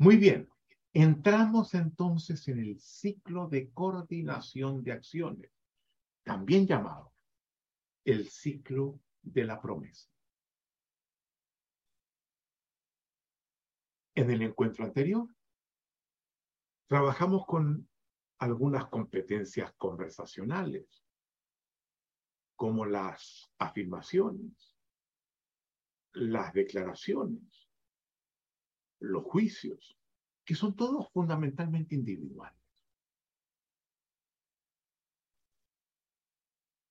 Muy bien, entramos entonces en el ciclo de coordinación de acciones, también llamado el ciclo de la promesa. En el encuentro anterior, trabajamos con algunas competencias conversacionales, como las afirmaciones, las declaraciones, los juicios, que son todos fundamentalmente individuales.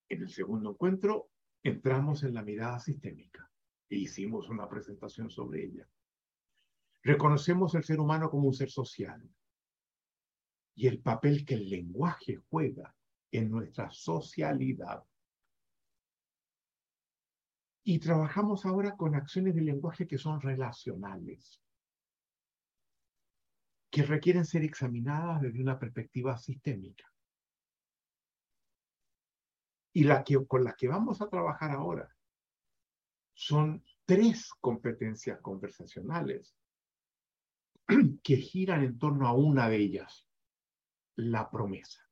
En el segundo encuentro entramos en la mirada sistémica e hicimos una presentación sobre ella. Reconocemos el ser humano como un ser social y el papel que el lenguaje juega en nuestra socialidad. Y trabajamos ahora con acciones de lenguaje que son relacionales, que requieren ser examinadas desde una perspectiva sistémica. Y la que, con las que vamos a trabajar ahora son tres competencias conversacionales que giran en torno a una de ellas, la promesa.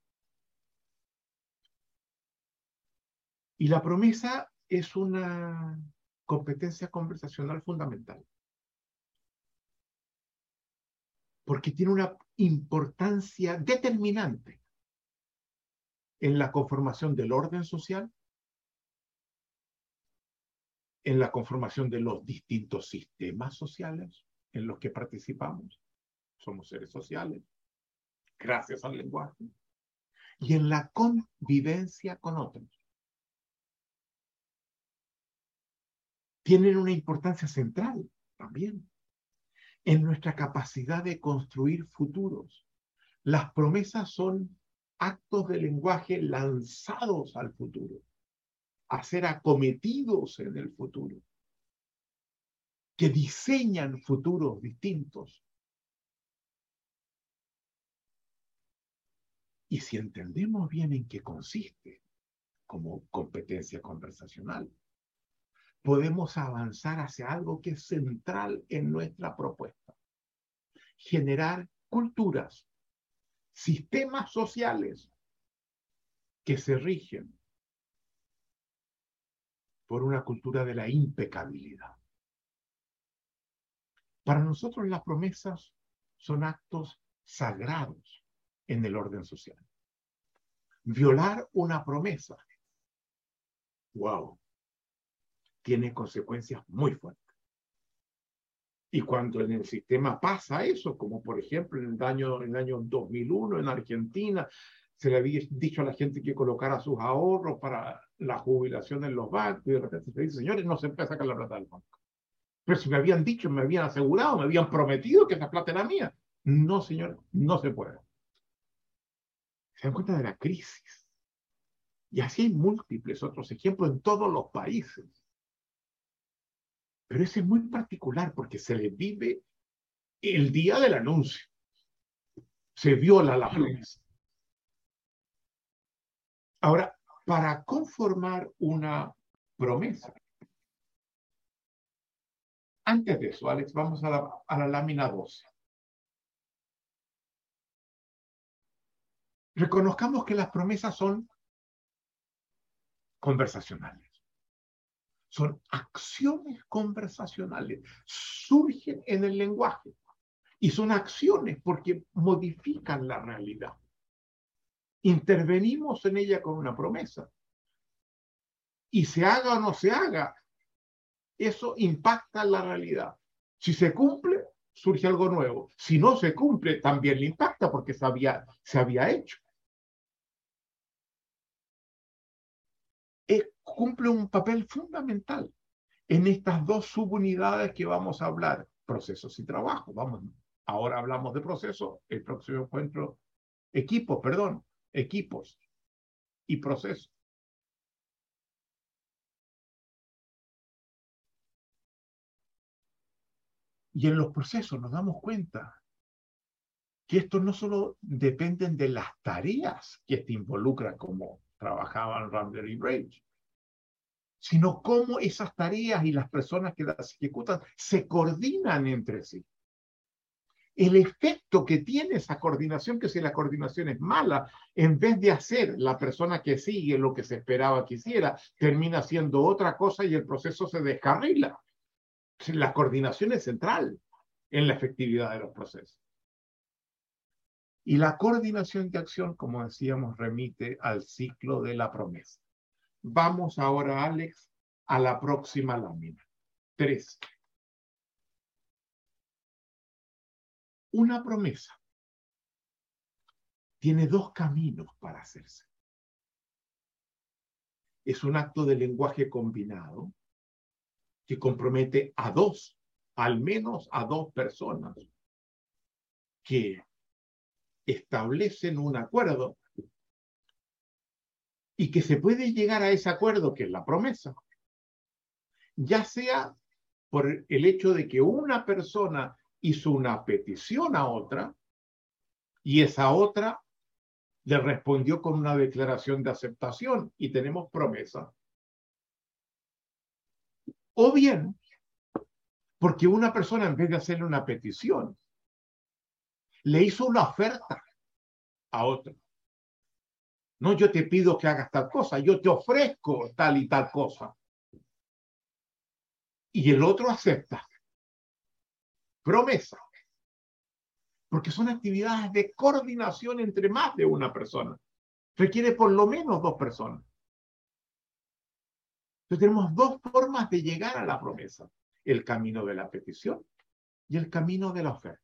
Y la promesa es una competencia conversacional fundamental. Porque tiene una importancia determinante en la conformación del orden social, en la conformación de los distintos sistemas sociales en los que participamos. Somos seres sociales, gracias al lenguaje, y en la convivencia con otros. Tienen una importancia central también en nuestra capacidad de construir futuros. Las promesas son actos de lenguaje lanzados al futuro, a ser acometidos en el futuro, que diseñan futuros distintos. Y si entendemos bien en qué consiste como competencia conversacional, podemos avanzar hacia algo que es central en nuestra propuesta. Generar culturas sistemas sociales que se rigen por una cultura de la impecabilidad. Para nosotros las promesas son actos sagrados en el orden social. Violar una promesa, wow, tiene consecuencias muy fuertes. Y cuando en el sistema pasa eso, como por ejemplo en el año, en el año 2001 en Argentina, se le había dicho a la gente que colocara sus ahorros para la jubilación en los bancos, y de repente se dice, señores, no se empieza a sacar la plata del banco. Pero si me habían dicho, me habían asegurado, me habían prometido que esa plata era mía. No, señor, no se puede. Se dan cuenta de la crisis. Y así hay múltiples otros ejemplos en todos los países. Pero ese es muy particular porque se le vive el día del anuncio. Se viola la promesa. Ahora, para conformar una promesa, antes de eso, Alex, vamos a la, a la lámina 12. Reconozcamos que las promesas son conversacionales son acciones conversacionales, surgen en el lenguaje y son acciones porque modifican la realidad. Intervenimos en ella con una promesa. Y se haga o no se haga, eso impacta la realidad. Si se cumple, surge algo nuevo. Si no se cumple, también le impacta porque se había, se había hecho. Cumple un papel fundamental en estas dos subunidades que vamos a hablar, procesos y trabajo. Vamos, ahora hablamos de procesos, el próximo encuentro, equipos, perdón, equipos y procesos. Y en los procesos nos damos cuenta que estos no solo dependen de las tareas que te involucran, como trabajaban Randall y Rage, sino cómo esas tareas y las personas que las ejecutan se coordinan entre sí. el efecto que tiene esa coordinación, que si la coordinación es mala, en vez de hacer la persona que sigue lo que se esperaba que hiciera, termina haciendo otra cosa y el proceso se descarrila. La coordinación es central en la efectividad de los procesos. Y la coordinación de acción, como decíamos, remite al ciclo de la promesa. Vamos ahora, Alex, a la próxima lámina. Tres. Una promesa tiene dos caminos para hacerse. Es un acto de lenguaje combinado que compromete a dos, al menos a dos personas, que establecen un acuerdo y que se puede llegar a ese acuerdo, que es la promesa, ya sea por el hecho de que una persona hizo una petición a otra y esa otra le respondió con una declaración de aceptación y tenemos promesa. O bien, porque una persona en vez de hacerle una petición, le hizo una oferta a otra. No, yo te pido que hagas tal cosa, yo te ofrezco tal y tal cosa. Y el otro acepta promesa. Porque son actividades de coordinación entre más de una persona. Requiere por lo menos dos personas. Entonces tenemos dos formas de llegar a la promesa. El camino de la petición y el camino de la oferta.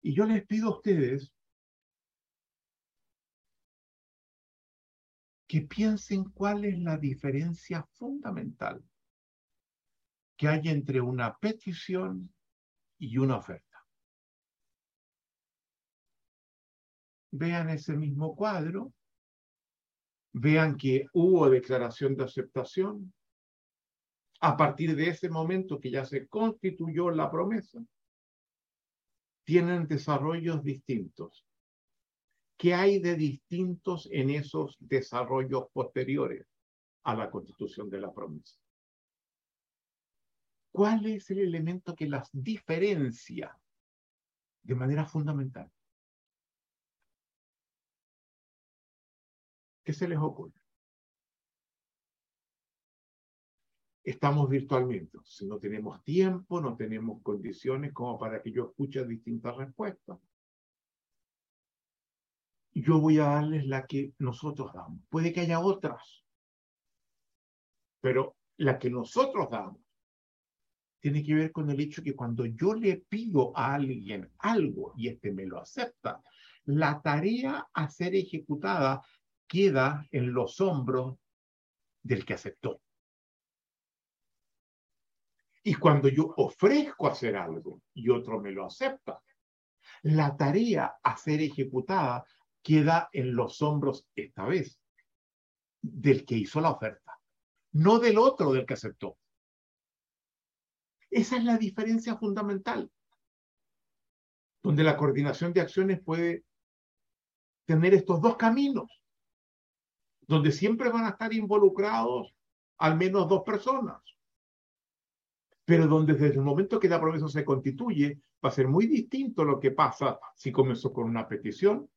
Y yo les pido a ustedes que piensen cuál es la diferencia fundamental que hay entre una petición y una oferta. Vean ese mismo cuadro, vean que hubo declaración de aceptación. A partir de ese momento que ya se constituyó la promesa, tienen desarrollos distintos. ¿Qué hay de distintos en esos desarrollos posteriores a la constitución de la promesa? ¿Cuál es el elemento que las diferencia de manera fundamental? ¿Qué se les ocurre? Estamos virtualmente, si no tenemos tiempo, no tenemos condiciones como para que yo escuche distintas respuestas. Yo voy a darles la que nosotros damos. Puede que haya otras, pero la que nosotros damos tiene que ver con el hecho que cuando yo le pido a alguien algo y este me lo acepta, la tarea a ser ejecutada queda en los hombros del que aceptó. Y cuando yo ofrezco hacer algo y otro me lo acepta, la tarea a ser ejecutada queda en los hombros, esta vez, del que hizo la oferta, no del otro del que aceptó. Esa es la diferencia fundamental, donde la coordinación de acciones puede tener estos dos caminos, donde siempre van a estar involucrados al menos dos personas, pero donde desde el momento que la promesa se constituye, va a ser muy distinto lo que pasa si comenzó con una petición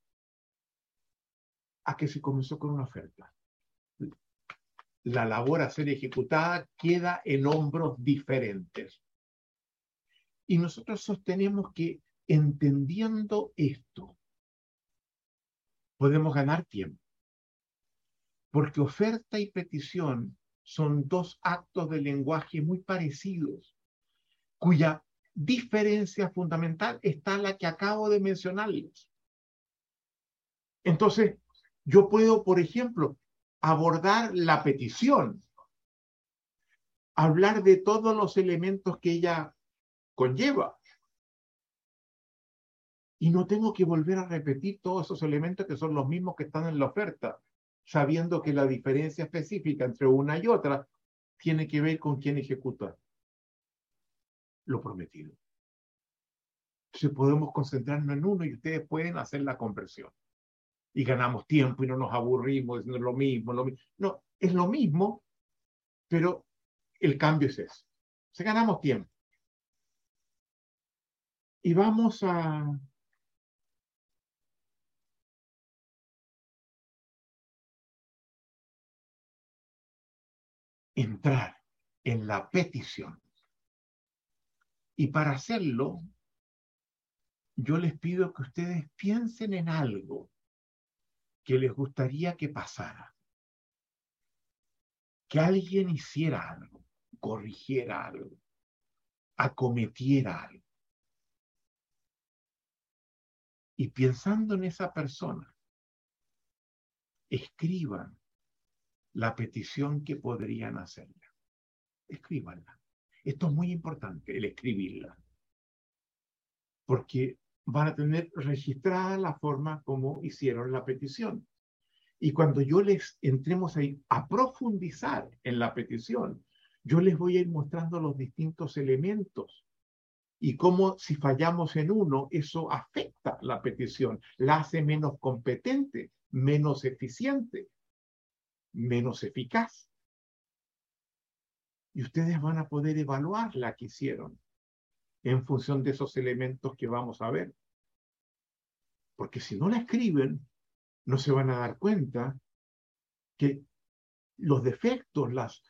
que si comenzó con una oferta la labor a ser ejecutada queda en hombros diferentes. Y nosotros sostenemos que entendiendo esto, podemos ganar tiempo. Porque oferta y petición son dos actos de lenguaje muy parecidos, cuya diferencia fundamental está la que acabo de mencionarles. Entonces, yo puedo, por ejemplo, abordar la petición, hablar de todos los elementos que ella conlleva. Y no tengo que volver a repetir todos esos elementos que son los mismos que están en la oferta, sabiendo que la diferencia específica entre una y otra tiene que ver con quién ejecuta lo prometido. Si podemos concentrarnos en uno y ustedes pueden hacer la conversión y ganamos tiempo y no nos aburrimos diciendo lo mismo, lo mismo. No, es lo mismo, pero el cambio es eso. Se ganamos tiempo. Y vamos a entrar en la petición. Y para hacerlo, yo les pido que ustedes piensen en algo que les gustaría que pasara. Que alguien hiciera algo, corrigiera algo, acometiera algo. Y pensando en esa persona, escriban la petición que podrían hacerla. Escríbanla. Esto es muy importante, el escribirla. Porque van a tener registrada la forma como hicieron la petición. Y cuando yo les entremos ahí a profundizar en la petición, yo les voy a ir mostrando los distintos elementos y cómo si fallamos en uno, eso afecta la petición, la hace menos competente, menos eficiente, menos eficaz. Y ustedes van a poder evaluar la que hicieron en función de esos elementos que vamos a ver. Porque si no la escriben, no se van a dar cuenta que los defectos, las,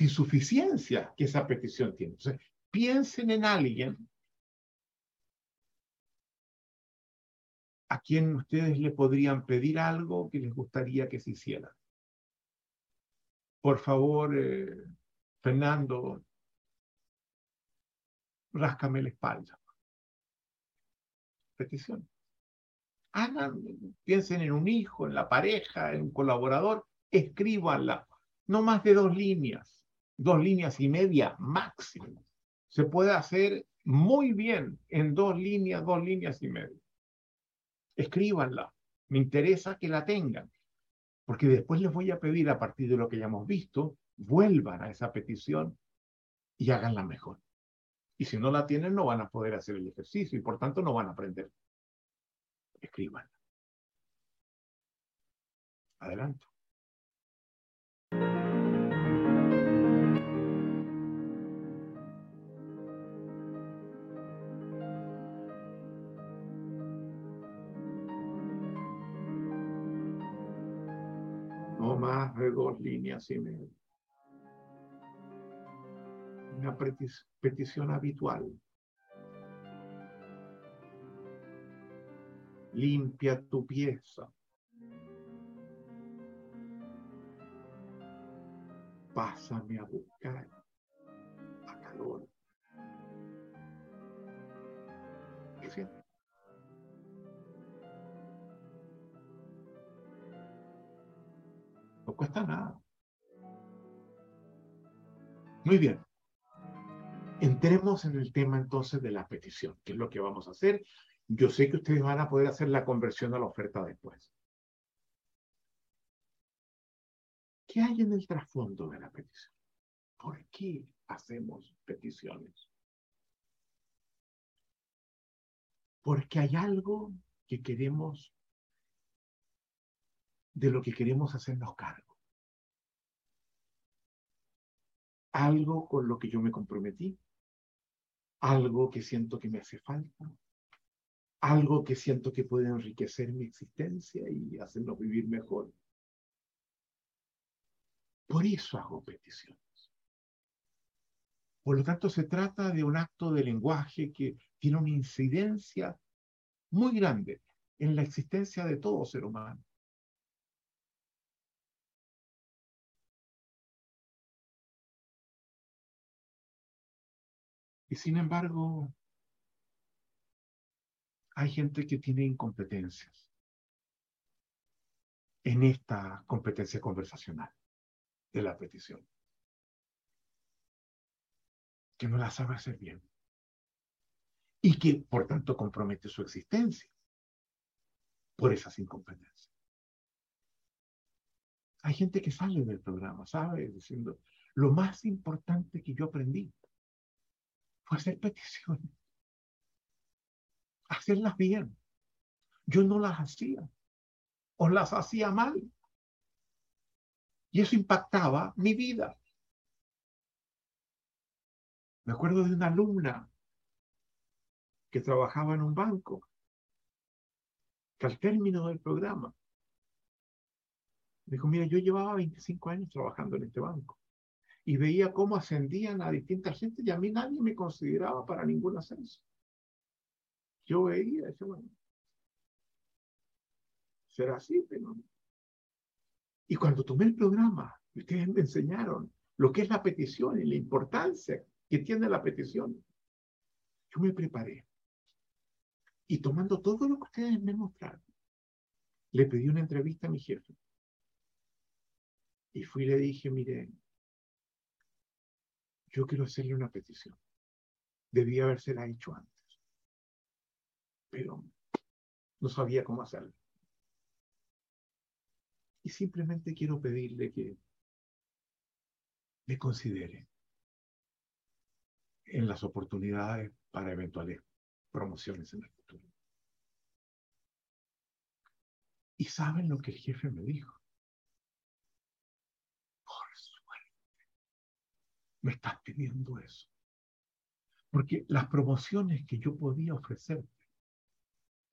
insuficiencias que esa petición tiene. Entonces, piensen en alguien a quien ustedes le podrían pedir algo que les gustaría que se hiciera por favor, eh, Fernando, ráscame la espalda. Petición. Hagan, piensen en un hijo, en la pareja, en un colaborador, escríbanla. No más de dos líneas, dos líneas y media máximo. Se puede hacer muy bien en dos líneas, dos líneas y media. Escríbanla. Me interesa que la tengan. Porque después les voy a pedir, a partir de lo que ya hemos visto, vuelvan a esa petición y háganla mejor. Y si no la tienen, no van a poder hacer el ejercicio y por tanto no van a aprender. Escriban. Adelante. más de dos líneas y media. Una petición habitual. Limpia tu pieza. Pásame a buscar a calor. ¿Qué No cuesta nada. Muy bien. Entremos en el tema entonces de la petición, que es lo que vamos a hacer. Yo sé que ustedes van a poder hacer la conversión a la oferta después. ¿Qué hay en el trasfondo de la petición? ¿Por qué hacemos peticiones? Porque hay algo que queremos de lo que queremos hacernos cargo. Algo con lo que yo me comprometí, algo que siento que me hace falta, algo que siento que puede enriquecer mi existencia y hacernos vivir mejor. Por eso hago peticiones. Por lo tanto, se trata de un acto de lenguaje que tiene una incidencia muy grande en la existencia de todo ser humano. Y sin embargo, hay gente que tiene incompetencias en esta competencia conversacional de la petición, que no la sabe hacer bien y que por tanto compromete su existencia por esas incompetencias. Hay gente que sale del programa, ¿sabe? Diciendo, lo más importante que yo aprendí fue hacer peticiones. Hacerlas bien. Yo no las hacía. O las hacía mal. Y eso impactaba mi vida. Me acuerdo de una alumna que trabajaba en un banco, que al término del programa, dijo, mira, yo llevaba 25 años trabajando en este banco y veía cómo ascendían a distintas gente y a mí nadie me consideraba para ningún ascenso. Yo veía, eso, bueno, será así, pero... Y cuando tomé el programa, ustedes me enseñaron lo que es la petición y la importancia que tiene la petición. Yo me preparé. Y tomando todo lo que ustedes me mostraron, le pedí una entrevista a mi jefe. Y fui y le dije, mire, yo quiero hacerle una petición. Debía habérsela hecho antes. Pero no sabía cómo hacerlo. Y simplemente quiero pedirle que me considere en las oportunidades para eventuales promociones en el futuro. ¿Y saben lo que el jefe me dijo? Por suerte, me estás pidiendo eso. Porque las promociones que yo podía ofrecerte,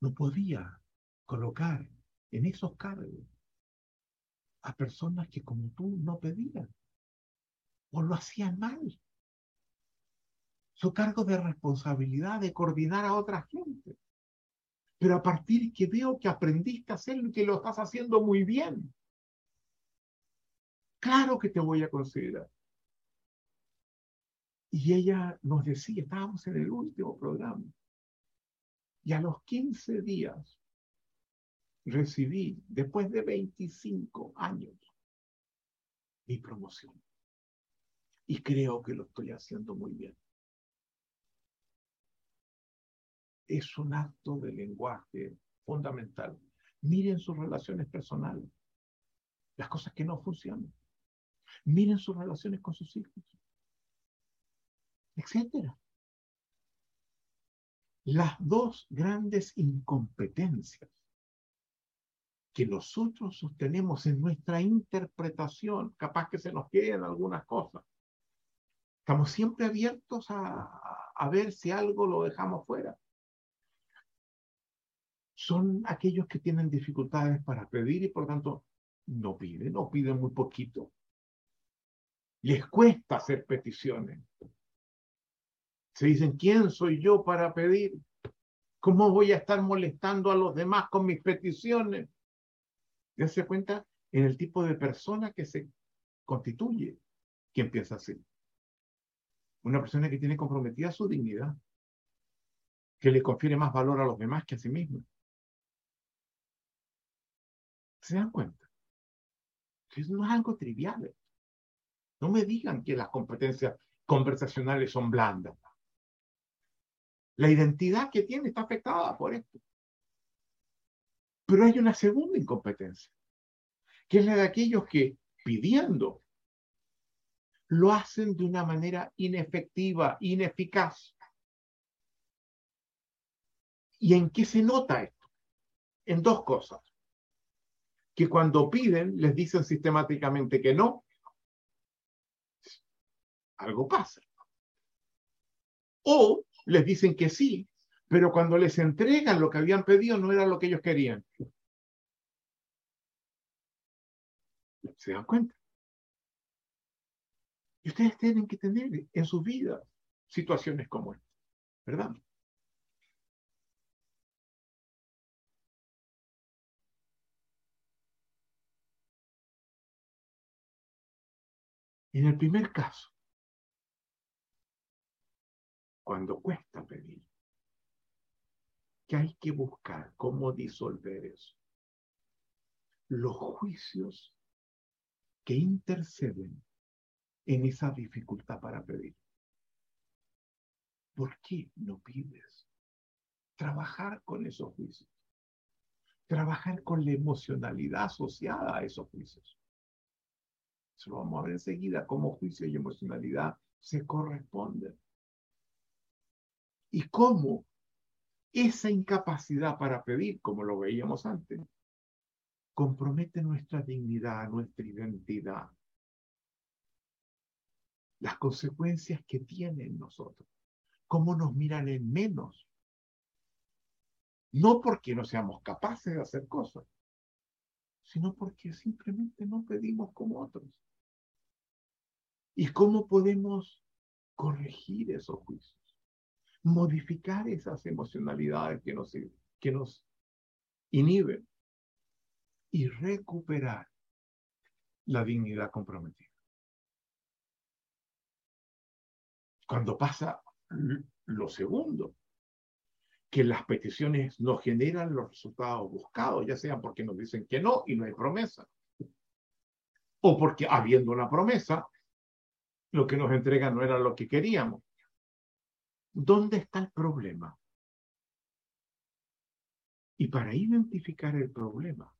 no podía colocar en esos cargos a personas que como tú no pedían o lo hacían mal. Su cargo de responsabilidad de coordinar a otra gente. Pero a partir que veo que aprendiste a hacerlo y que lo estás haciendo muy bien, claro que te voy a considerar. Y ella nos decía, estábamos en el último programa, y a los 15 días recibí, después de 25 años, mi promoción. Y creo que lo estoy haciendo muy bien. Es un acto de lenguaje fundamental. Miren sus relaciones personales, las cosas que no funcionan. Miren sus relaciones con sus hijos, etcétera. Las dos grandes incompetencias que nosotros sostenemos en nuestra interpretación, capaz que se nos queden algunas cosas. Estamos siempre abiertos a, a ver si algo lo dejamos fuera. Son aquellos que tienen dificultades para pedir y por tanto no piden, o piden muy poquito. Les cuesta hacer peticiones. Se dicen, ¿quién soy yo para pedir? ¿Cómo voy a estar molestando a los demás con mis peticiones? Ya se cuenta en el tipo de persona que se constituye quien piensa así. Una persona que tiene comprometida su dignidad, que le confiere más valor a los demás que a sí mismo. ¿Se dan cuenta? Eso no es algo trivial. No me digan que las competencias conversacionales son blandas. La identidad que tiene está afectada por esto. Pero hay una segunda incompetencia, que es la de aquellos que pidiendo lo hacen de una manera inefectiva, ineficaz. ¿Y en qué se nota esto? En dos cosas. Que cuando piden les dicen sistemáticamente que no, algo pasa. O les dicen que sí, pero cuando les entregan lo que habían pedido no era lo que ellos querían. ¿Se dan cuenta? Y ustedes tienen que tener en su vida situaciones como esta, ¿verdad? En el primer caso, cuando cuesta pedir, que hay que buscar cómo disolver eso. Los juicios que interceden en esa dificultad para pedir. ¿Por qué no pides? Trabajar con esos juicios. Trabajar con la emocionalidad asociada a esos juicios. Eso lo vamos a ver enseguida, cómo juicio y emocionalidad se corresponden. Y cómo esa incapacidad para pedir, como lo veíamos antes, compromete nuestra dignidad, nuestra identidad, las consecuencias que tiene en nosotros, cómo nos miran en menos No porque no seamos capaces de hacer cosas, sino porque simplemente no pedimos como otros. ¿Y cómo podemos corregir esos juicios? Modificar esas emocionalidades que nos, inhiben y recuperar la dignidad comprometida. Cuando pasa lo segundo, que las peticiones no generan los resultados buscados, ya sea porque nos dicen que no y no hay promesa, o porque habiendo una promesa, lo que nos entregan no era lo que queríamos. ¿Dónde está el problema? Y para identificar el problema,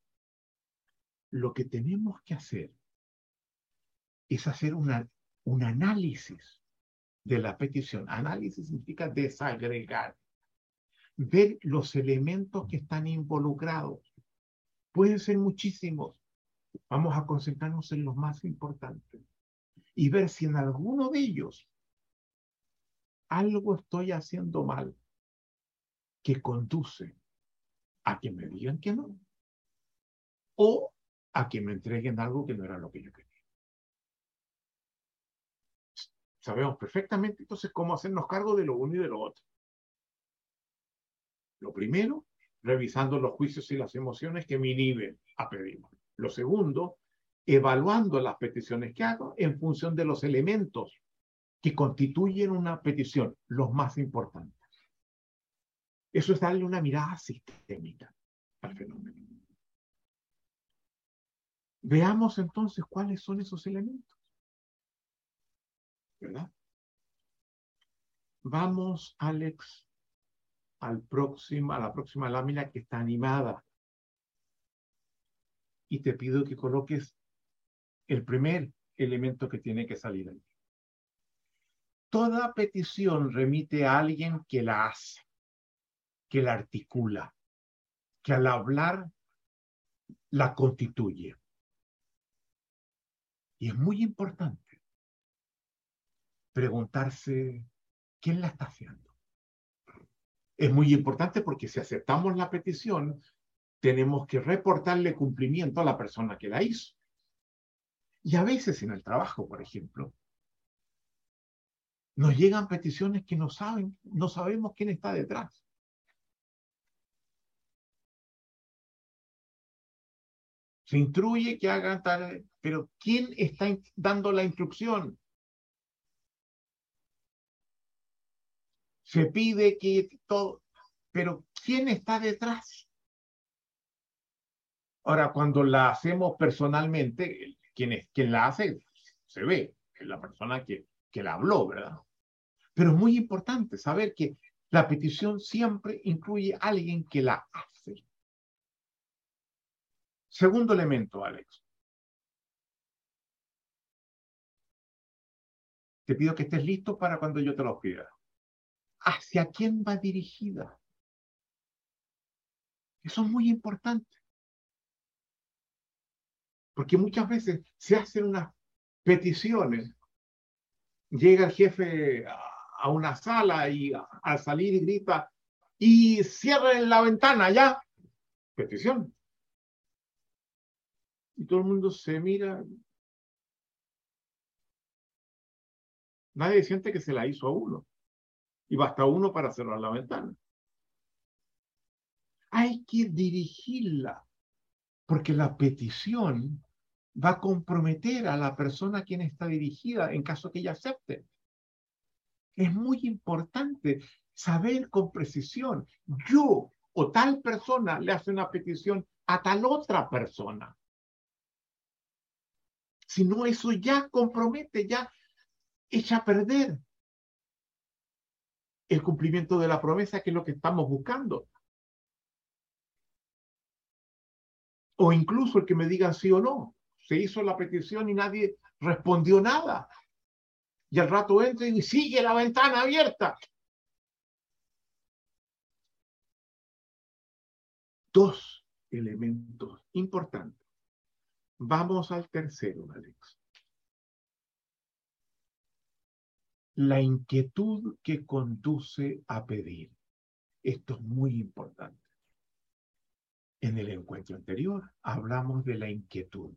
lo que tenemos que hacer es hacer una, un análisis de la petición. Análisis significa desagregar, ver los elementos que están involucrados. Pueden ser muchísimos. Vamos a concentrarnos en los más importantes y ver si en alguno de ellos algo estoy haciendo mal que conduce a que me digan que no o a que me entreguen algo que no era lo que yo quería. Sabemos perfectamente entonces cómo hacernos cargo de lo uno y de lo otro. Lo primero, revisando los juicios y las emociones que me inhiben a pedir. Lo segundo, evaluando las peticiones que hago en función de los elementos que constituyen una petición, los más importantes. Eso es darle una mirada sistémica al fenómeno. Veamos entonces cuáles son esos elementos. ¿Verdad? Vamos, Alex, al próximo, a la próxima lámina que está animada. Y te pido que coloques el primer elemento que tiene que salir ahí. Toda petición remite a alguien que la hace, que la articula, que al hablar la constituye. Y es muy importante preguntarse quién la está haciendo. Es muy importante porque si aceptamos la petición, tenemos que reportarle cumplimiento a la persona que la hizo. Y a veces en el trabajo, por ejemplo, nos llegan peticiones que no saben, no sabemos quién está detrás. Se instruye que hagan tal, pero ¿quién está dando la instrucción? Se pide que todo, pero ¿quién está detrás? Ahora, cuando la hacemos personalmente, quien, quien la hace se ve, es la persona que, que la habló, ¿verdad? Pero es muy importante saber que la petición siempre incluye a alguien que la hace. Segundo elemento, Alex. Te pido que estés listo para cuando yo te lo pida. ¿Hacia quién va dirigida? Eso es muy importante. Porque muchas veces se hacen unas peticiones. Llega el jefe a una sala y al salir grita, y cierren la ventana ya. Petición. Y todo el mundo se mira. Nadie siente que se la hizo a uno. Y basta uno para cerrar la ventana. Hay que dirigirla, porque la petición va a comprometer a la persona a quien está dirigida en caso que ella acepte. Es muy importante saber con precisión, yo o tal persona le hace una petición a tal otra persona. Si no, eso ya compromete, ya echa a perder el cumplimiento de la promesa, que es lo que estamos buscando. O incluso el que me diga sí o no. Se hizo la petición y nadie respondió nada. Y al rato entra y sigue la ventana abierta. Dos elementos importantes Vamos al tercero, Alex. La inquietud que conduce a pedir. Esto es muy importante. En el encuentro anterior hablamos de la inquietud.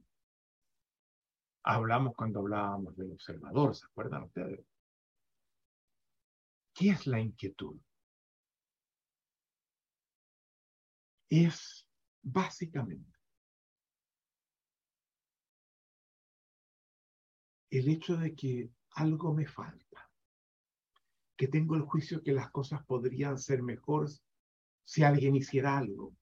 Hablamos cuando hablábamos del observador, ¿se acuerdan ustedes? ¿Qué es la inquietud? Es básicamente el hecho de que algo me falta, que tengo el juicio que las cosas podrían ser mejor si alguien hiciera algo.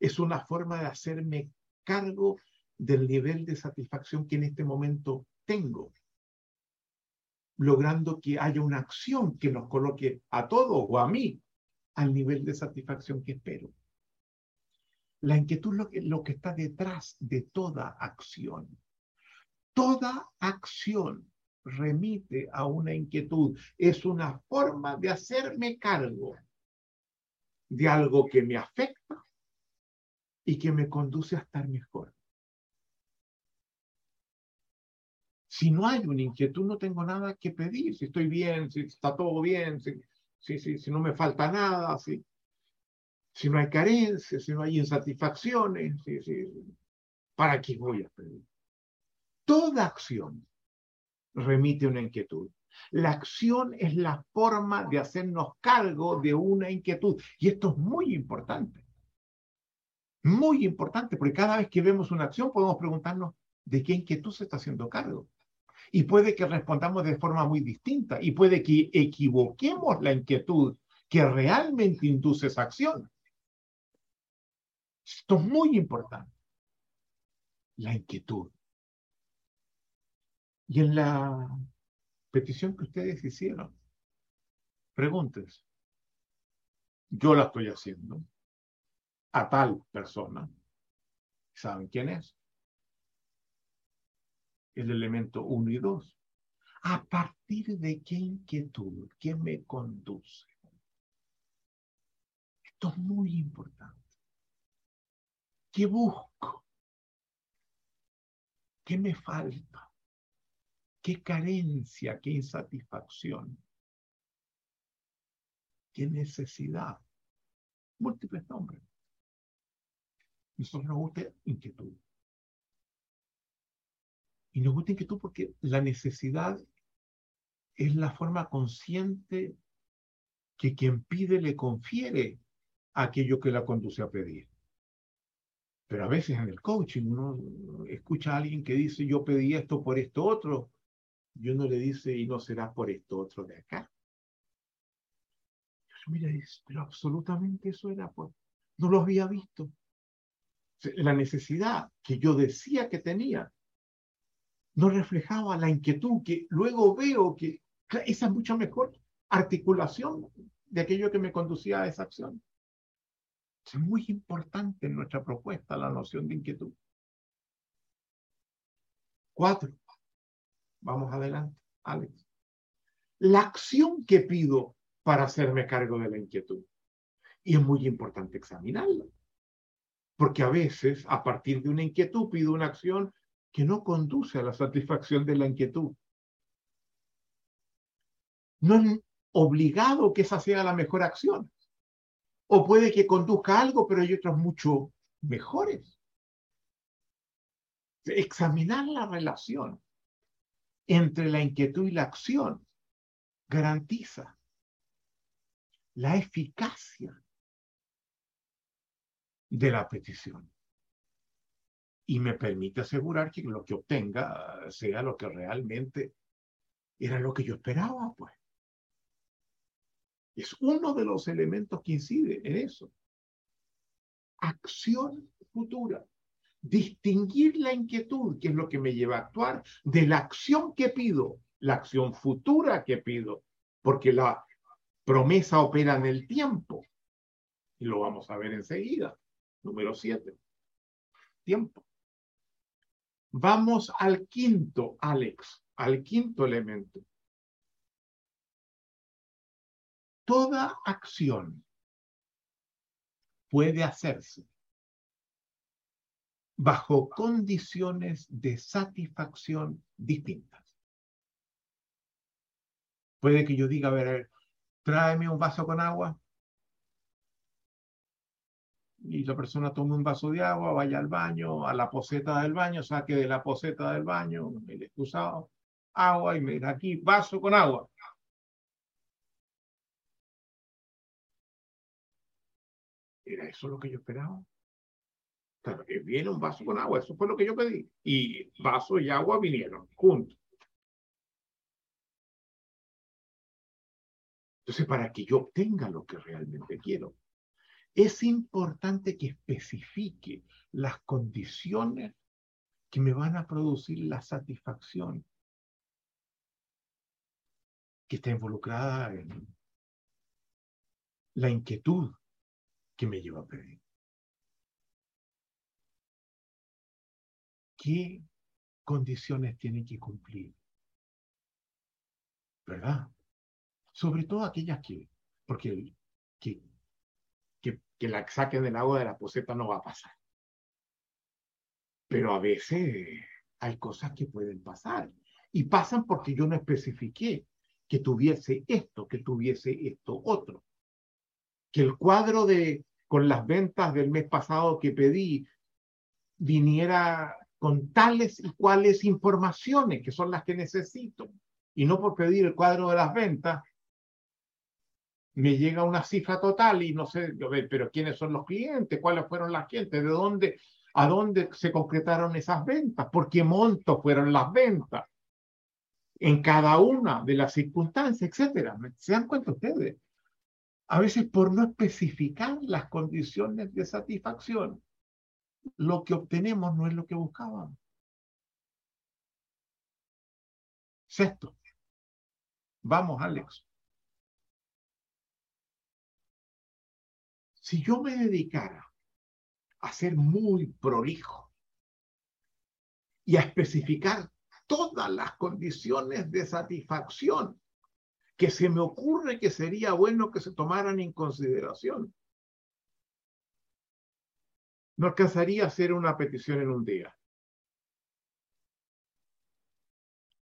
Es una forma de hacerme cargo del nivel de satisfacción que en este momento tengo, logrando que haya una acción que nos coloque a todos o a mí al nivel de satisfacción que espero. La inquietud lo que, lo que está detrás de toda acción. Toda acción remite a una inquietud. Es una forma de hacerme cargo de algo que me afecta y que me conduce a estar mejor. Si no hay una inquietud, no tengo nada que pedir. Si estoy bien, si está todo bien, si, si, si, no me falta nada, si, si no hay carencias, si no hay insatisfacciones, ¿para qué voy a pedir? Toda acción remite una inquietud. La acción es la forma de hacernos cargo de una inquietud. Y esto es muy importante. Muy importante, porque cada vez que vemos una acción podemos preguntarnos de qué inquietud se está haciendo cargo. Y puede que respondamos de forma muy distinta y puede que equivoquemos la inquietud que realmente induce esa acción. Esto es muy importante. La inquietud. Y en la petición que ustedes hicieron, preguntes. Yo la estoy haciendo a tal persona. ¿Saben quién es? El elemento 1 y 2. ¿A partir de qué inquietud? ¿Qué me conduce? Esto es muy importante. ¿Qué busco? ¿Qué me falta? ¿Qué carencia? ¿Qué insatisfacción? ¿Qué necesidad? Múltiples nombres. Nosotros nos gusta inquietud. Y nos gusta inquietud porque la necesidad es la forma consciente que quien pide le confiere aquello que la conduce a pedir. Pero a veces en el coaching uno escucha a alguien que dice, yo pedí esto por esto otro, y uno le dice, y no será por esto otro de acá. Yo mira, dice, pero absolutamente eso era, pues, no lo había visto. La necesidad que yo decía que tenía no reflejaba la inquietud que luego veo que esa es mucha mejor articulación de aquello que me conducía a esa acción. Es muy importante en nuestra propuesta la noción de inquietud. Cuatro. Vamos adelante, Alex. La acción que pido para hacerme cargo de la inquietud. Y es muy importante examinarla. Porque a veces, a partir de una inquietud, pido una acción que no conduce a la satisfacción de la inquietud. No es obligado que esa sea la mejor acción. O puede que conduzca algo, pero hay otros mucho mejores. Examinar la relación entre la inquietud y la acción garantiza la eficacia de la petición y me permite asegurar que lo que obtenga sea lo que realmente era lo que yo esperaba, pues. Es uno de los elementos que incide en eso. Acción futura. Distinguir la inquietud, que es lo que me lleva a actuar, de la acción que pido, la acción futura que pido, porque la promesa opera en el tiempo. Y lo vamos a ver enseguida. Número siete. Tiempo. Vamos al quinto, Alex, al quinto elemento. Toda acción puede hacerse bajo condiciones de satisfacción distintas. Puede que yo diga, a ver, tráeme un vaso con agua. Y la persona tome un vaso de agua, vaya al baño, a la poseta del baño, saque de la poseta del baño el excusado, agua y me diga aquí, vaso con agua. ¿Era eso lo que yo esperaba? Claro, que viene un vaso con agua, eso fue lo que yo pedí. Y vaso y agua vinieron juntos. Entonces, para que yo obtenga lo que realmente quiero, es importante que especifique las condiciones que me van a producir la satisfacción que está involucrada en la inquietud que me lleva a pedir. ¿Qué condiciones tiene que cumplir? ¿Verdad? Sobre todo aquellas que, porque que, que, que la saquen del agua de la poseta no va a pasar. Pero a veces hay cosas que pueden pasar y pasan porque yo no especifiqué que tuviese esto, que tuviese esto otro. Que el cuadro de con las ventas del mes pasado que pedí viniera con tales y cuales informaciones que son las que necesito. Y no por pedir el cuadro de las ventas, me llega una cifra total y no sé, pero ¿quiénes son los clientes? ¿Cuáles fueron las clientes? ¿De dónde, a dónde se concretaron esas ventas? ¿Por qué monto fueron las ventas? En cada una de las circunstancias, etcétera. ¿Se dan cuenta ustedes? A veces por no especificar las condiciones de satisfacción, lo que obtenemos no es lo que buscábamos. Sexto. Vamos, Alex. Si yo me dedicara a ser muy prolijo y a especificar todas las condiciones de satisfacción que se me ocurre que sería bueno que se tomaran en consideración, no alcanzaría a hacer una petición en un día.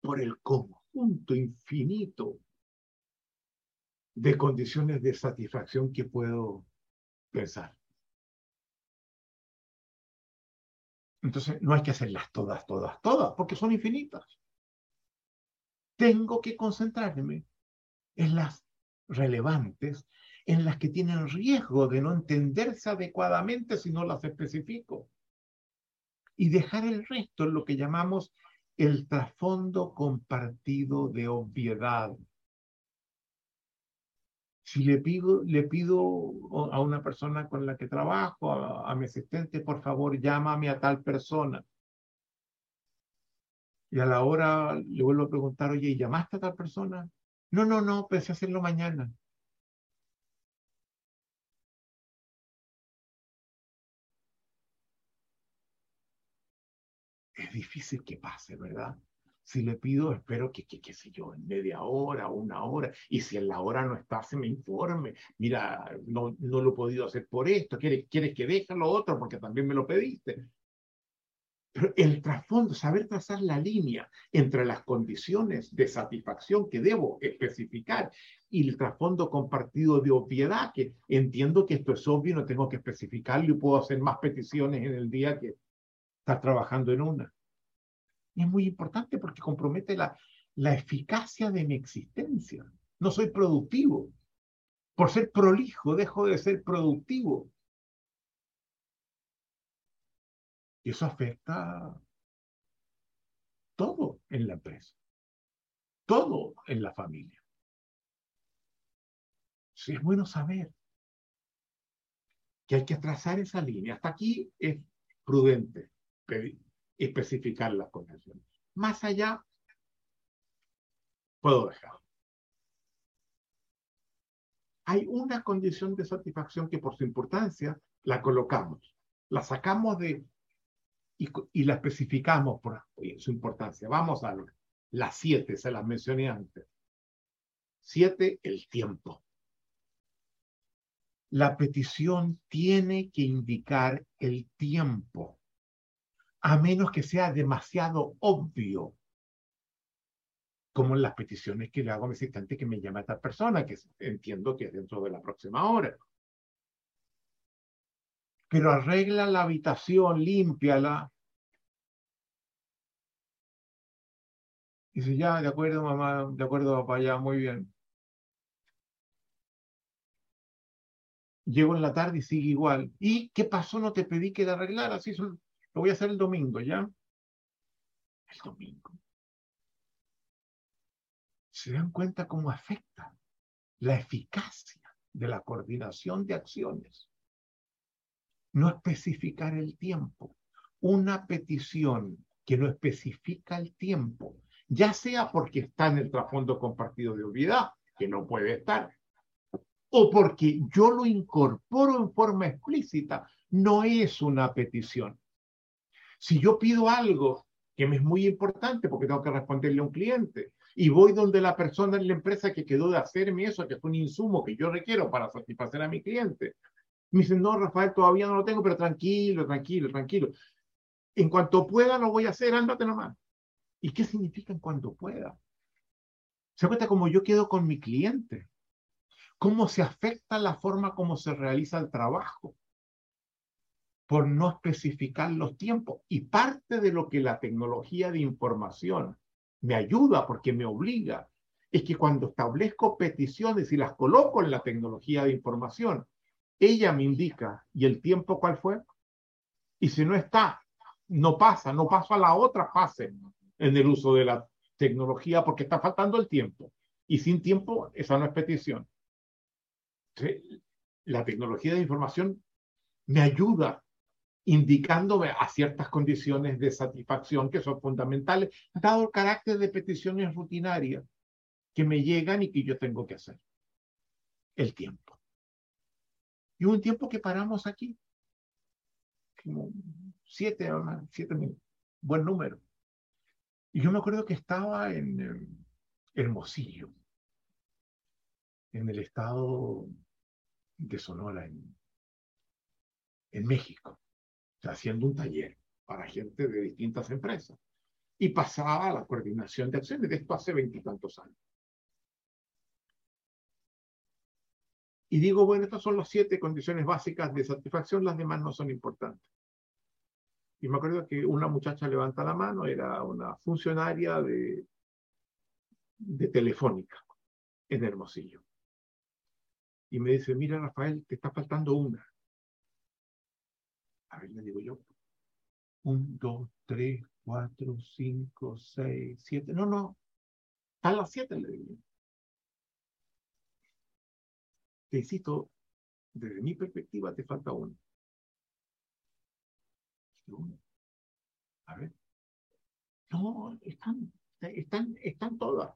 Por el conjunto infinito de condiciones de satisfacción que puedo pensar. Entonces, no hay que hacerlas todas, todas, todas, porque son infinitas. Tengo que concentrarme en las relevantes en las que tienen riesgo de no entenderse adecuadamente si no las especifico. Y dejar el resto en lo que llamamos el trasfondo compartido de obviedad. Si le pido, le pido a una persona con la que trabajo, a, mi asistente, por favor, llámame a tal persona. Y a la hora le vuelvo a preguntar, oye, ¿llamaste a tal persona? No, no, no, pensé hacerlo mañana. es difícil que pase, ¿verdad? Si le pido, espero que, qué sé yo, en media hora, una hora, y si en la hora no está, se me informe, mira, no, no lo he podido hacer por esto, ¿quieres, quieres que deje lo otro porque también me lo pediste? Pero el trasfondo, saber trazar la línea entre las condiciones de satisfacción que debo especificar y el trasfondo compartido de obviedad, que entiendo que esto es obvio, no tengo que especificarlo y puedo hacer más peticiones en el día que, estar trabajando en una. Es muy importante porque compromete la, la eficacia de mi existencia. No soy productivo. Por ser prolijo, dejo de ser productivo. Y eso afecta todo en la empresa, todo en la familia. Sí, es bueno saber que hay que trazar esa línea. Hasta aquí es prudente especificar las condiciones. Más allá, puedo dejar. Hay una condición de satisfacción que por su importancia la colocamos, la sacamos de y, la especificamos por su importancia. Vamos a las siete, se las mencioné antes. Siete, el tiempo. La petición tiene que indicar el tiempo a menos que sea demasiado obvio, como las peticiones que le hago a mi asistente que me llama a esta persona, que entiendo que es dentro de la próxima hora. pero arregla la habitación, límpiala. Dice, ya, de acuerdo, mamá, de acuerdo, papá, ya, muy bien. Llego en la tarde y sigue igual. ¿Y qué pasó? No te pedí que la arreglara. Así lo voy a hacer el domingo, ¿ya? El domingo. ¿Se dan cuenta cómo afecta la eficacia de la coordinación de acciones? No especificar el tiempo. Una petición que no especifica el tiempo, ya sea porque está en el trasfondo compartido de olvidad, que no puede estar, o porque yo lo incorporo en forma explícita, no es una petición. Si yo pido algo que me es muy importante porque tengo que responderle a un cliente y voy donde la persona en la empresa que quedó de hacerme eso, que es un insumo que yo requiero para satisfacer a mi cliente, me dicen, no, Rafael, todavía no lo tengo, pero tranquilo, tranquilo, tranquilo. En cuanto pueda, lo voy a hacer, ándate nomás. ¿Y qué significa en cuanto pueda? Se cuenta como yo quedo con mi cliente cómo se afecta la forma como se realiza el trabajo por no especificar los tiempos. Y parte de lo que la tecnología de información me ayuda porque me obliga es que cuando establezco peticiones y las coloco en la tecnología de información, ella me indica, ¿y el tiempo cuál fue? Y si no está, no pasa, no paso a la otra fase en el uso de la tecnología porque está faltando el tiempo. Y sin tiempo, esa no es petición la tecnología de información me ayuda indicándome a ciertas condiciones de satisfacción que son fundamentales, dado el carácter de peticiones rutinarias que me llegan y que yo tengo que hacer. El tiempo. Y un tiempo que paramos aquí. Como siete, siete minutos. Buen número. Y yo me acuerdo que estaba en Hermosillo, en el estado de Sonora en, en México, haciendo un taller para gente de distintas empresas. Y pasaba a la coordinación de acciones, de esto hace veintitantos años. Y digo, bueno, estas son las siete condiciones básicas de satisfacción, las demás no son importantes. Y me acuerdo que una muchacha levanta la mano, era una funcionaria de, de Telefónica en Hermosillo y me dice, mira Rafael, te está faltando una. A ver, le digo yo, un, dos, tres, cuatro, cinco, seis, siete. No, no, están las siete, le digo. Te cito, desde mi perspectiva te falta una. A ver. No, están, están, están todas.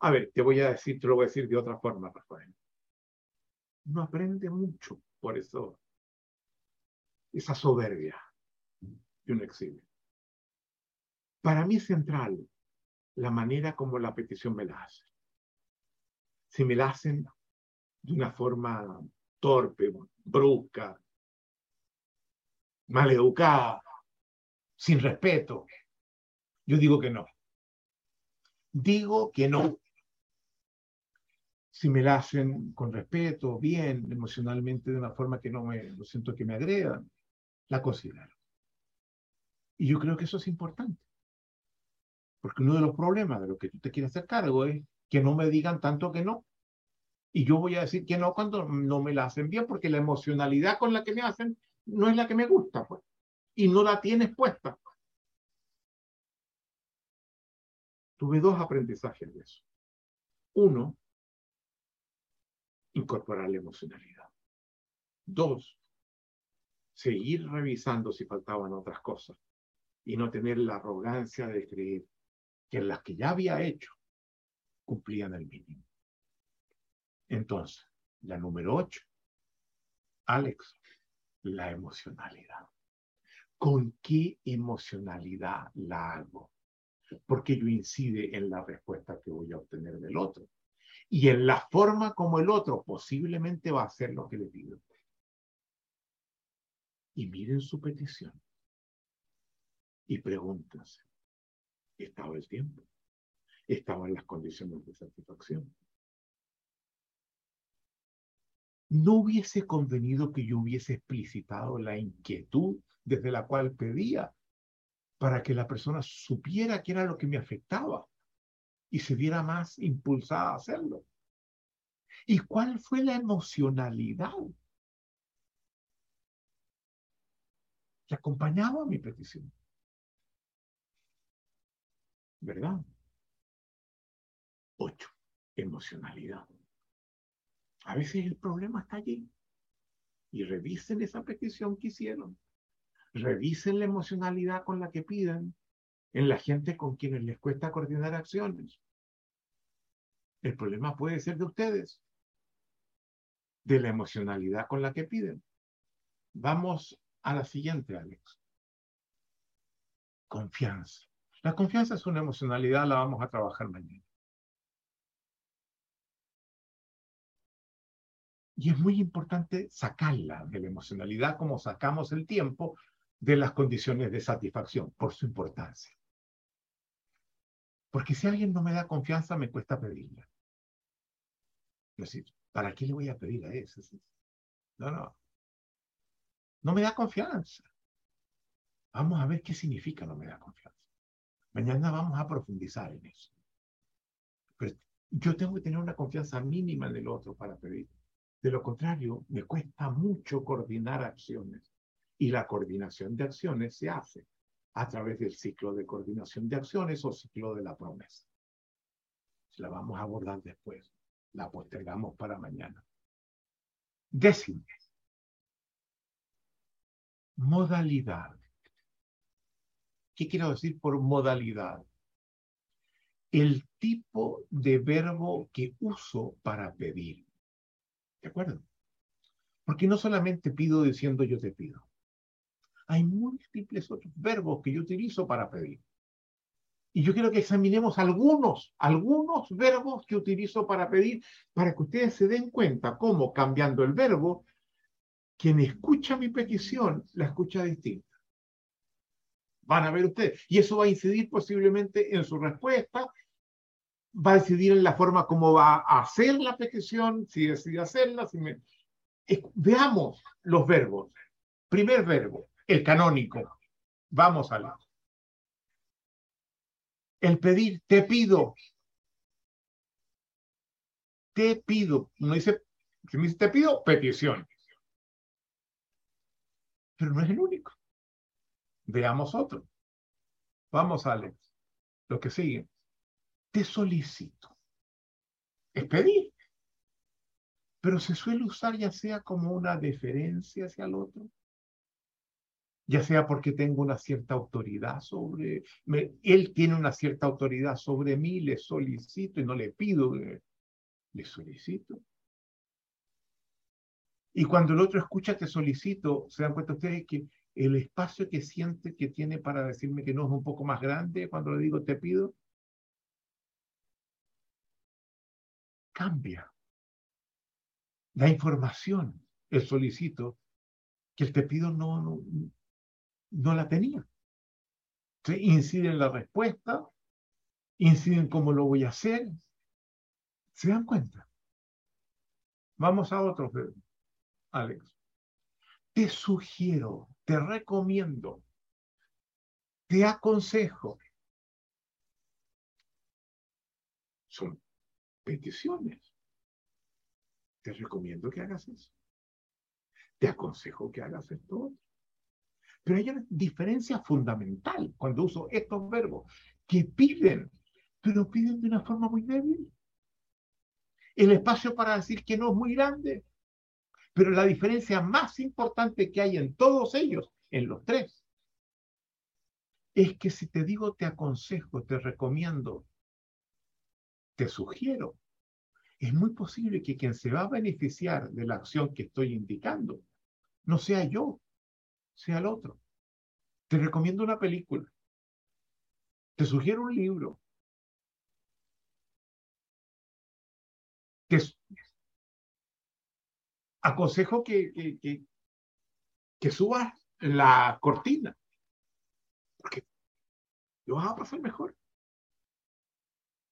A ver, te voy a decir, te lo voy a decir de otra forma, Rafael. No aprende mucho por eso, esa soberbia que uno exhibe. Para mí es central la manera como la petición me la hace. Si me la hacen de una forma torpe, brusca, maleducada, sin respeto, yo digo que no. Digo que no si me la hacen con respeto, bien, emocionalmente, de una forma que no me lo siento que me agredan, la considero. Y yo creo que eso es importante. Porque uno de los problemas de lo que tú te quieres hacer cargo es que no me digan tanto que no. Y yo voy a decir que no cuando no me la hacen bien, porque la emocionalidad con la que me hacen no es la que me gusta, pues. Y no la tienes puesta. Tuve dos aprendizajes de eso. Uno, incorporar la emocionalidad. Dos, seguir revisando si faltaban otras cosas y no tener la arrogancia de creer que las que ya había hecho cumplían el mínimo. Entonces, la número ocho, Alex, la emocionalidad. ¿Con qué emocionalidad la hago? Porque yo incide en la respuesta que voy a obtener del otro y en la forma como el otro posiblemente va a hacer lo que le pido. Y miren su petición y pregúntense, ¿estaba el tiempo? ¿Estaban las condiciones de satisfacción? no hubiese convenido que yo hubiese explicitado la inquietud desde la cual pedía para que la persona supiera qué era lo que me afectaba y se viera más impulsada a hacerlo. ¿Y cuál fue la emocionalidad que acompañaba mi petición? ¿Verdad? Ocho, emocionalidad. A veces el problema está allí. Y revisen esa petición que hicieron. Revisen la emocionalidad con la que piden en la gente con quienes les cuesta coordinar acciones. El problema puede ser de ustedes, de la emocionalidad con la que piden. Vamos a la siguiente, Alex. Confianza. La confianza es una emocionalidad, la vamos a trabajar mañana. Y es muy importante sacarla de la emocionalidad como sacamos el tiempo de las condiciones de satisfacción, por su importancia. Porque si alguien no me da confianza, me cuesta pedirla. Es decir, ¿para qué le voy a pedir a ese? No, no. No me da confianza. Vamos a ver qué significa no me da confianza. Mañana vamos a profundizar en eso. Pero yo tengo que tener una confianza mínima en el otro para pedir. De lo contrario, me cuesta mucho coordinar acciones. Y la coordinación de acciones se hace a través del ciclo de coordinación de acciones o ciclo de la promesa. La vamos a abordar después. La postergamos para mañana. Décimo. Modalidad. ¿Qué quiero decir por modalidad? El tipo de verbo que uso para pedir. ¿De acuerdo? Porque no solamente pido diciendo yo te pido. Hay múltiples otros verbos que yo utilizo para pedir. Y yo quiero que examinemos algunos, algunos verbos que utilizo para pedir, para que ustedes se den cuenta cómo cambiando el verbo, quien escucha mi petición la escucha distinta. Van a ver ustedes. Y eso va a incidir posiblemente en su respuesta va a decidir en la forma como va a hacer la petición, si decide hacerla. Si me... Veamos los verbos. Primer verbo, el canónico. Vamos a la. El pedir, te pido. Te pido. No dice, si me dice te pido, petición. Pero no es el único. Veamos otro. Vamos, Alex. Lo que sigue te solicito. Es pedir. Pero se suele usar ya sea como una deferencia hacia el otro, ya sea porque tengo una cierta autoridad sobre, él tiene una cierta autoridad sobre mí, le solicito y no le pido, le, le solicito. Y cuando el otro escucha te solicito, se dan cuenta ustedes que el espacio que siente que tiene para decirme que no es un poco más grande cuando le digo te pido. cambia. La información, el solicito, que el te pido no, no, no la tenía. Incide en la respuesta, incide en cómo lo voy a hacer. ¿Se dan cuenta? Vamos a otro, Alex. Te sugiero, te recomiendo, te aconsejo. Son peticiones. Te recomiendo que hagas eso. Te aconsejo que hagas esto Pero hay una diferencia fundamental cuando uso estos verbos que piden, pero piden de una forma muy débil. El espacio para decir que no es muy grande, pero la diferencia más importante que hay en todos ellos, en los tres, es que si te digo te aconsejo, te recomiendo, te sugiero, es muy posible que quien se va a beneficiar de la acción que estoy indicando no sea yo, sea el otro. Te recomiendo una película. Te sugiero un libro. Te aconsejo que, que, que, subas la cortina. Porque lo vas a pasar mejor.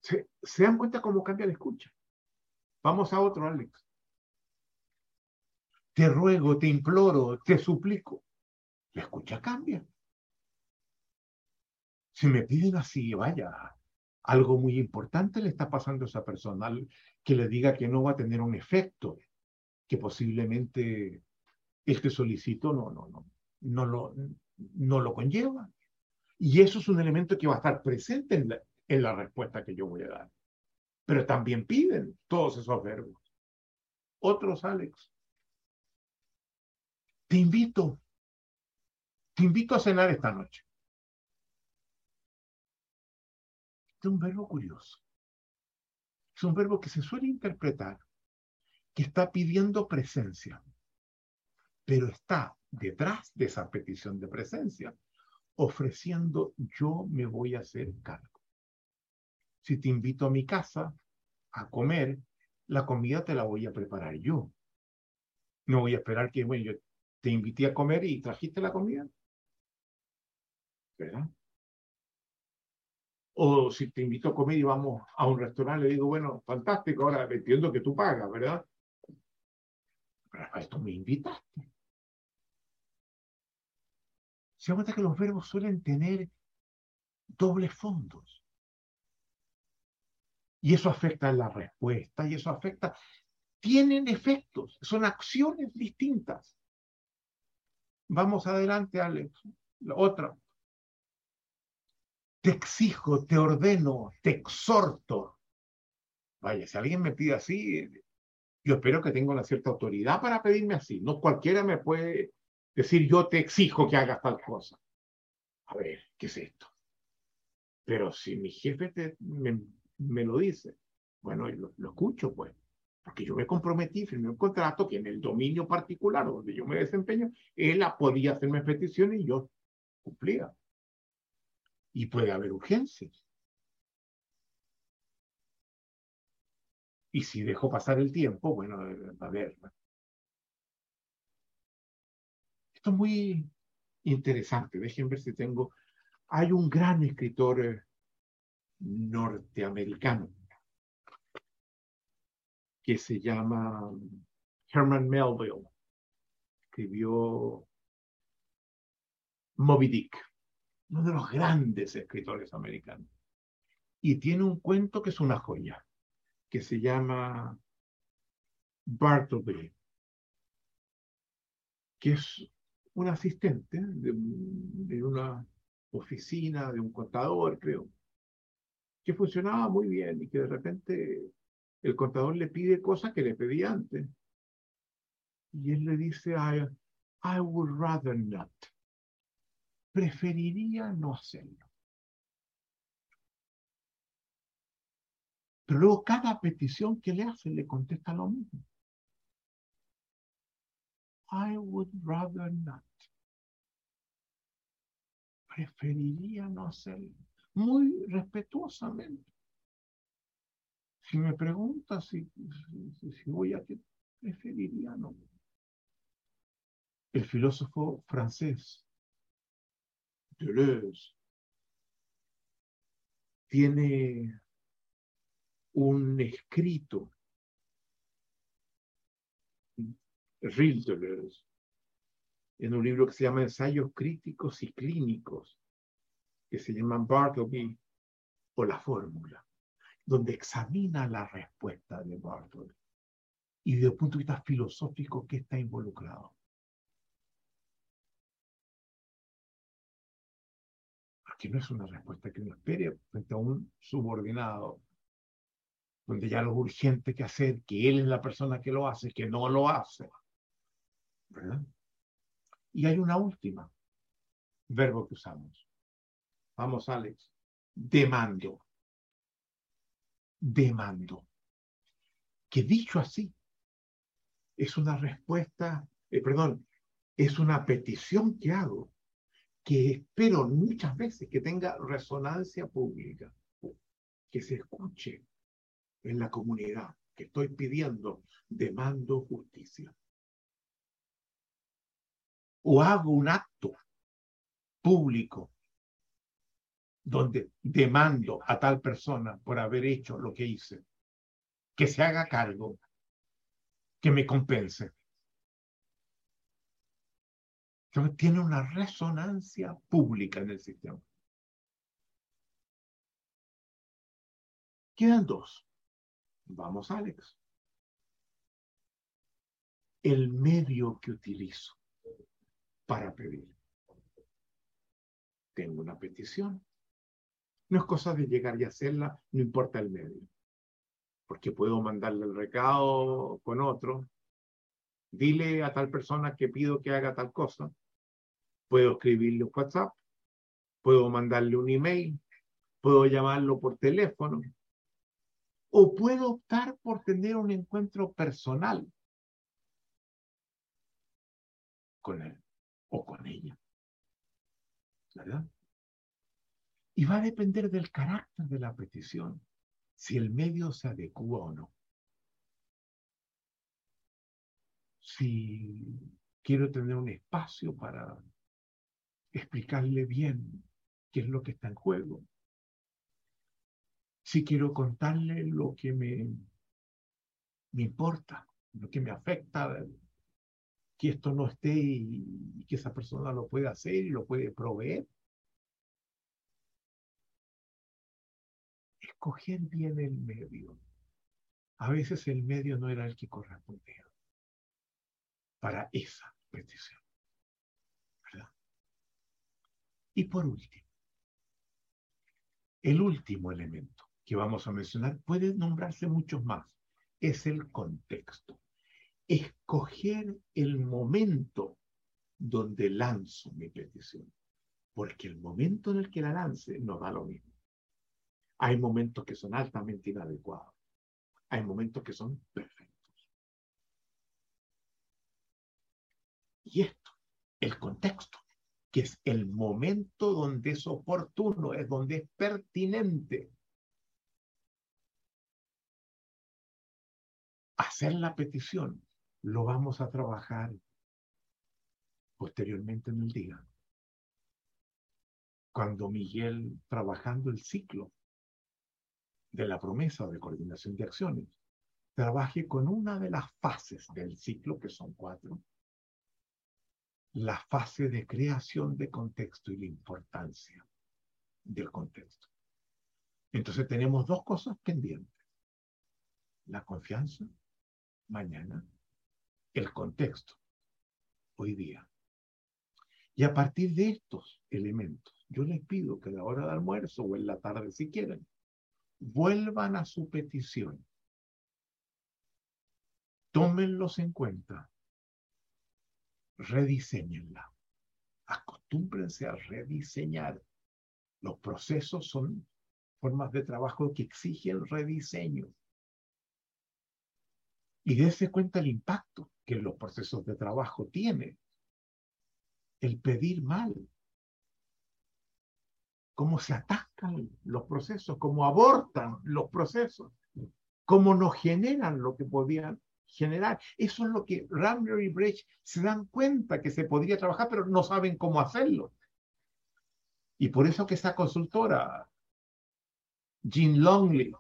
¿Se, dan cuenta cómo cambia la escucha? Vamos a otro, Alex. te ruego, te imploro, te suplico. La escucha cambia. Si me piden así, vaya, algo muy importante le está pasando a esa persona, que le diga que no va a tener un efecto, que posiblemente este solicito no, no, no, no lo, no lo conlleva. Y eso es un elemento que va a estar presente en la, en la respuesta que yo voy a dar. Pero también piden todos esos verbos. Otros, Alex. Te invito, te invito a cenar esta noche. es un verbo curioso. Es un verbo que se suele interpretar que está pidiendo presencia, pero está detrás de esa petición de presencia, ofreciendo yo me voy a hacer cargo. Si te invito a mi casa a comer, la comida te la voy a preparar yo. No voy a esperar que, bueno, yo te invité a comer y trajiste la comida. ¿Verdad? O si te invito a comer y vamos a un restaurante, le digo, bueno, fantástico, ahora entiendo que tú pagas, ¿verdad? Pero a esto me invitaste. Se cuenta que los verbos suelen tener dobles fondos. Y eso afecta la respuesta, y eso afecta. Tienen efectos, son acciones distintas. Vamos adelante, Alex. La otra te exijo, te ordeno, te exhorto. Vaya, si alguien me pide así, yo espero que tenga una cierta autoridad para pedirme así. No cualquiera me puede decir yo te exijo que hagas tal cosa. A ver, ¿qué es esto? Pero si mi jefe me, lo dice, bueno, lo, lo, escucho pues, porque yo me comprometí, firmé un contrato que en el dominio particular donde yo me desempeño, él podía hacerme peticiones y yo cumplía y puede haber urgencias. Y si dejo pasar el tiempo, bueno, a ver. Esto es muy interesante. Dejen ver si tengo. Hay un gran escritor eh, norteamericano que se llama Herman Melville. Escribió Moby Dick uno de los grandes escritores americanos. Y tiene un cuento que es una joya, que se llama Bartleby, que es un asistente de, una oficina, de un contador, creo, que funcionaba muy bien y que de repente el contador le pide cosas que le pedía antes. Y él le dice, I, I would rather not preferiría no hacerlo. Luego cada petición que le hace le contesta lo mismo. I would rather not. Preferiría no hacerlo. Muy respetuosamente. Si me pregunta si, si, voy a preferiría no. El filósofo francés Deleuze tiene un escrito, Real Deleuze, en un libro que se llama Ensayos Críticos y Clínicos, que se llama Bartleby o la fórmula, donde examina la respuesta de Bartleby y desde el punto de vista filosófico que está involucrado. que no es una respuesta que uno espere frente a un subordinado, donde ya lo urgente que hacer, que él es la persona que lo hace, que no lo hace. ¿Verdad? Y hay una última verbo que usamos. Vamos, Alex. Demando. Demando. Que dicho así, es una respuesta, eh, perdón, es una petición que hago que espero muchas veces que tenga resonancia pública, que se escuche en la comunidad, que estoy pidiendo, demando justicia. O hago un acto público donde demando a tal persona por haber hecho lo que hice, que se haga cargo, que me compense. tiene una resonancia pública en el sistema. Quedan dos. Vamos, Alex. El medio que utilizo para pedir. Tengo una petición. No es cosa de llegar y hacerla, no importa el medio. Porque puedo mandarle el recado con otro. Dile a tal persona que pido que haga tal cosa. Puedo escribirle un WhatsApp. Puedo mandarle un email. Puedo llamarlo por teléfono o puedo optar por tener un encuentro personal con él o con ella. ¿Verdad? Y va a depender del carácter de la petición, si el medio se adecua o no. Si quiero tener un espacio para explicarle bien qué es lo que está en juego, si quiero contarle lo que me, me importa, lo que me afecta, que esto no esté y, que esa persona lo puede hacer y lo puede proveer. Escoger bien el medio. A veces el medio no era el que correspondía para esa petición. ¿Verdad? Y por último, el último elemento que vamos a mencionar, puede nombrarse muchos más, es el contexto. Escoger el momento donde lanzo mi petición, porque el momento en el que la lance no da lo mismo. Hay momentos que son altamente inadecuados, hay momentos que son perfectos. Y esto, el contexto, que es el momento donde es oportuno, es donde es pertinente hacer la petición, lo vamos a trabajar posteriormente en el día. Cuando Miguel, trabajando el ciclo de la promesa de coordinación de acciones, trabaje con una de las fases del ciclo, que son cuatro, la fase de creación de contexto y la importancia del contexto. Entonces tenemos dos cosas pendientes. La confianza mañana, el contexto, hoy día. Y a partir de estos elementos, yo les pido que a la hora de almuerzo o en la tarde, si quieren, vuelvan a su petición. Tómenlos en cuenta. Rediseñenla. Acostúmbrense a rediseñar. Los procesos son formas de trabajo que exigen rediseño y dése cuenta el impacto que los procesos de trabajo tiene el pedir mal, cómo se atacan los procesos, cómo abortan los procesos, cómo no generan lo que podían generar. Eso es lo que Ramler y se dan cuenta que se podría trabajar, pero no saben cómo hacerlo. Y por eso que esa consultora, Jean Longley,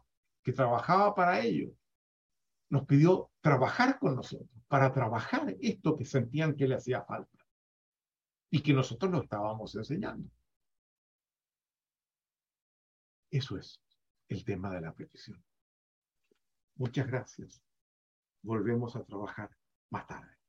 que trabajaba para ello, nos pidió trabajar con nosotros, para trabajar esto que sentían que le hacía falta y que nosotros lo estábamos enseñando. Eso es el tema de la petición. Muchas gracias. Volvemos a trabajar más tarde.